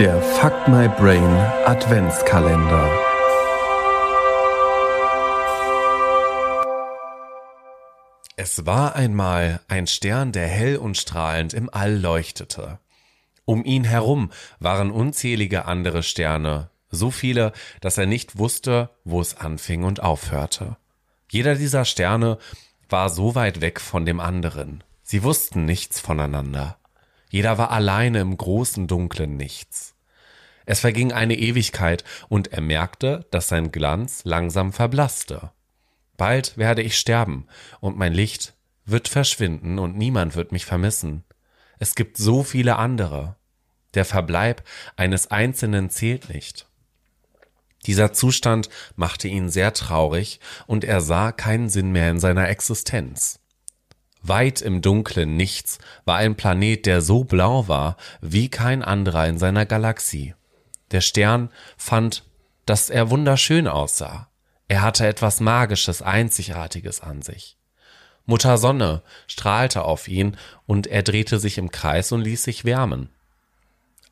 Der Fuck My Brain Adventskalender. Es war einmal ein Stern, der hell und strahlend im All leuchtete. Um ihn herum waren unzählige andere Sterne, so viele, dass er nicht wusste, wo es anfing und aufhörte. Jeder dieser Sterne war so weit weg von dem anderen. Sie wussten nichts voneinander. Jeder war alleine im großen dunklen Nichts. Es verging eine Ewigkeit, und er merkte, dass sein Glanz langsam verblasste. Bald werde ich sterben, und mein Licht wird verschwinden, und niemand wird mich vermissen. Es gibt so viele andere. Der Verbleib eines Einzelnen zählt nicht. Dieser Zustand machte ihn sehr traurig, und er sah keinen Sinn mehr in seiner Existenz. Weit im dunklen Nichts war ein Planet, der so blau war wie kein anderer in seiner Galaxie. Der Stern fand, dass er wunderschön aussah. Er hatte etwas Magisches, Einzigartiges an sich. Mutter Sonne strahlte auf ihn und er drehte sich im Kreis und ließ sich wärmen.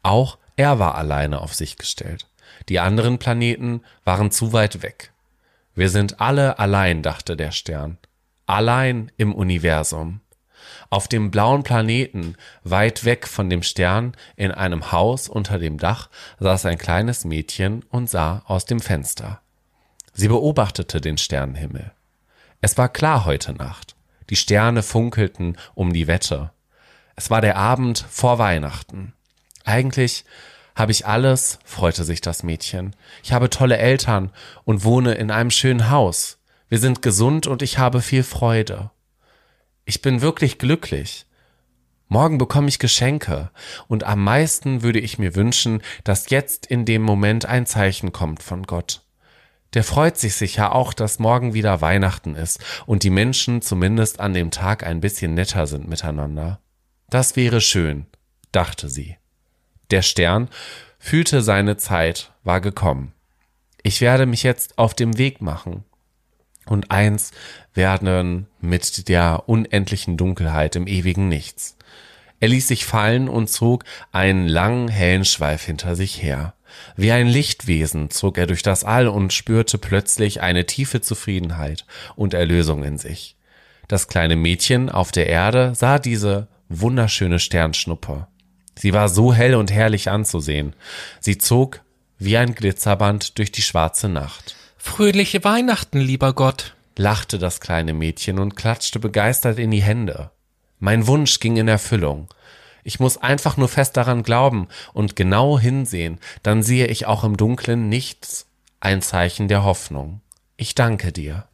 Auch er war alleine auf sich gestellt. Die anderen Planeten waren zu weit weg. Wir sind alle allein, dachte der Stern allein im Universum. Auf dem blauen Planeten, weit weg von dem Stern, in einem Haus unter dem Dach, saß ein kleines Mädchen und sah aus dem Fenster. Sie beobachtete den Sternenhimmel. Es war klar heute Nacht. Die Sterne funkelten um die Wette. Es war der Abend vor Weihnachten. Eigentlich habe ich alles, freute sich das Mädchen. Ich habe tolle Eltern und wohne in einem schönen Haus. Wir sind gesund und ich habe viel Freude. Ich bin wirklich glücklich. Morgen bekomme ich Geschenke, und am meisten würde ich mir wünschen, dass jetzt in dem Moment ein Zeichen kommt von Gott. Der freut sich sicher auch, dass morgen wieder Weihnachten ist und die Menschen zumindest an dem Tag ein bisschen netter sind miteinander. Das wäre schön, dachte sie. Der Stern fühlte seine Zeit war gekommen. Ich werde mich jetzt auf dem Weg machen und eins werden mit der unendlichen Dunkelheit im ewigen Nichts. Er ließ sich fallen und zog einen langen, hellen Schweif hinter sich her. Wie ein Lichtwesen zog er durch das All und spürte plötzlich eine tiefe Zufriedenheit und Erlösung in sich. Das kleine Mädchen auf der Erde sah diese wunderschöne Sternschnuppe. Sie war so hell und herrlich anzusehen. Sie zog wie ein Glitzerband durch die schwarze Nacht. Fröhliche Weihnachten, lieber Gott, lachte das kleine Mädchen und klatschte begeistert in die Hände. Mein Wunsch ging in Erfüllung. Ich muss einfach nur fest daran glauben und genau hinsehen, dann sehe ich auch im Dunklen nichts, ein Zeichen der Hoffnung. Ich danke dir.